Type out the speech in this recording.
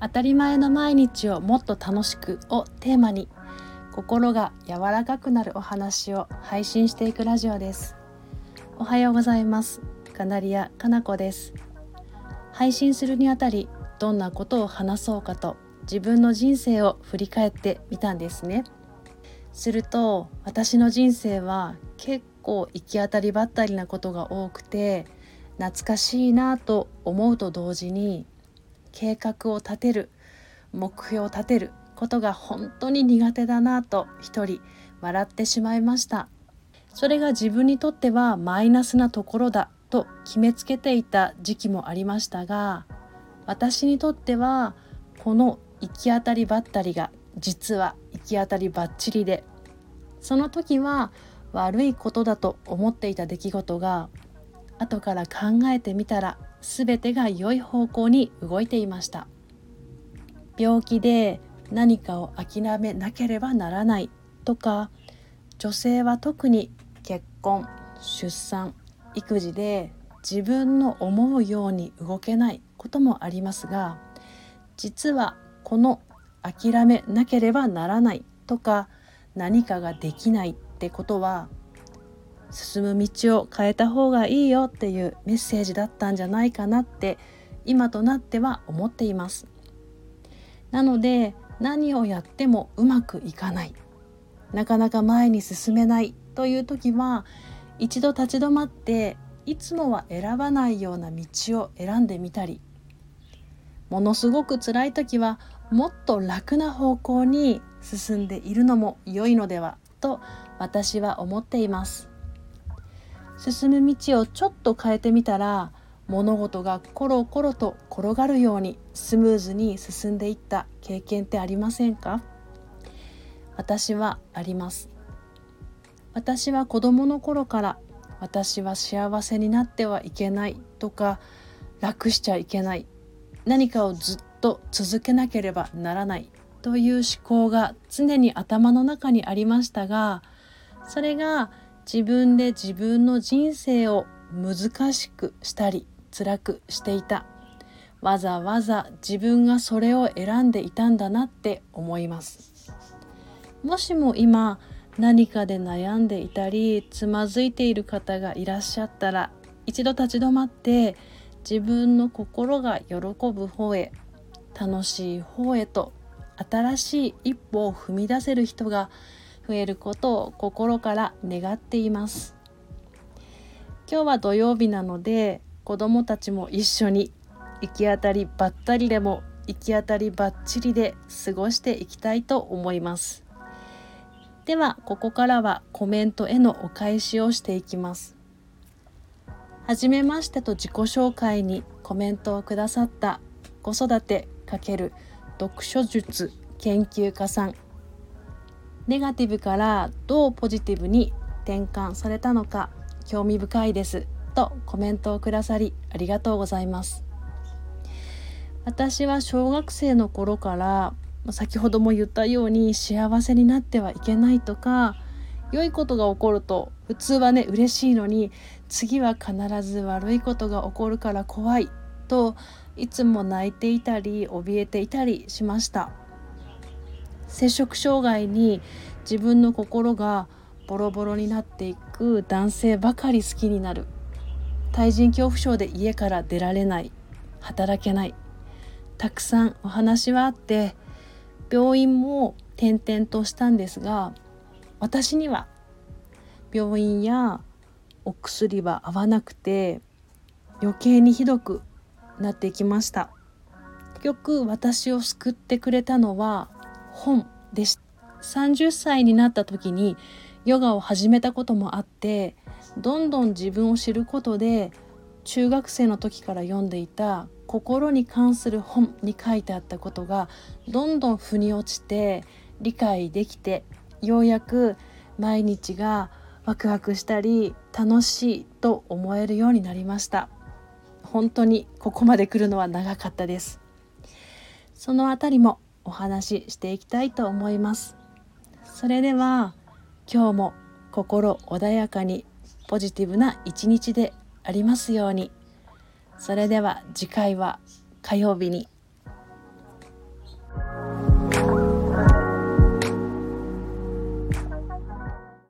当たり前の毎日をもっと楽しくをテーマに心が柔らかくなるお話を配信していくラジオです。おはようございます。カナリアかなこです。配信するにあたりどんなことを話そうかと自分の人生を振り返ってみたんですね。すると私の人生は結構行き当たりばったりなことが多くて懐かしいなと思うと同時に計画を立てる目標を立てることが本当に苦手だなと一人笑ってしまいました。それが自分にとってはマイナスなところだと決めつけていた時期もありましたが私にとってはこの行き当たりばったりが実は行き当たりばっちりでその時は悪いことだと思っていた出来事が後から考えてみたら全てが良い方向に動いていました。病気で何かを諦めなければならないとか女性は特に結婚出産育児で自分の思うように動けないこともありますが実はこの諦めなければならないとか何かができないってことは進む道を変えた方がいいよっていうメッセージだったんじゃないかなって今となっては思っています。なので何をやってもうまくいかない。なかなか前に進めないという時は一度立ち止まっていつもは選ばないような道を選んでみたり。ものすごく辛い時はもっと楽な方向に進んでいるのも良いのではと私は思っています。進む道をちょっと変えてみたら物事がコロコロと転がるようにスムーズに進んでいった経験ってありませんか？私はあります。私は子供の頃から私は幸せになってはいけないとか楽しちゃいけない何かをずっと続けなければならないという思考が常に頭の中にありましたがそれが自分で自分の人生を難しくしたり辛くしていた。わざわざ自分がそれを選んでいたんだなって思います。もしも今何かで悩んでいたりつまずいている方がいらっしゃったら一度立ち止まって自分の心が喜ぶ方へ楽しい方へと新しい一歩を踏み出せる人が増えることを心から願っています。今日は土曜日なので子どもたちも一緒に行き当たりばったりでも行き当たりばっちりで過ごしていきたいと思います。ではここからはコメントへのお返しをしていきます。はじめましてと自己紹介にコメントをくださった子育て×読書術研究家さんネガティブからどうポジティブに転換されたのか興味深いですとコメントをくださりありがとうございます。私は小学生の頃から先ほども言ったように幸せになってはいけないとか良いことが起こると普通はね嬉しいのに次は必ず悪いことが起こるから怖いといつも泣いていたり怯えていたりしました。摂食障害に自分の心がボロボロになっていく男性ばかり好きになる。対人恐怖症で家から出られない。働けない。たくさんお話はあって病院も転々としたんですが私には病院やお薬は合わなくて余計にひどくなってきました。結局私を救ってくれたのは本でし30歳になった時にヨガを始めたこともあってどんどん自分を知ることで中学生の時から読んでいた心に関する本に書いてあったことがどんどん腑に落ちて理解できてようやく毎日がワクワクしたり楽しいと思えるようになりました。本当にここまで来るのは長かったです。そのあたりもお話ししていきたいと思います。それでは今日も心穏やかにポジティブな一日でありますように。それでは次回は火曜日に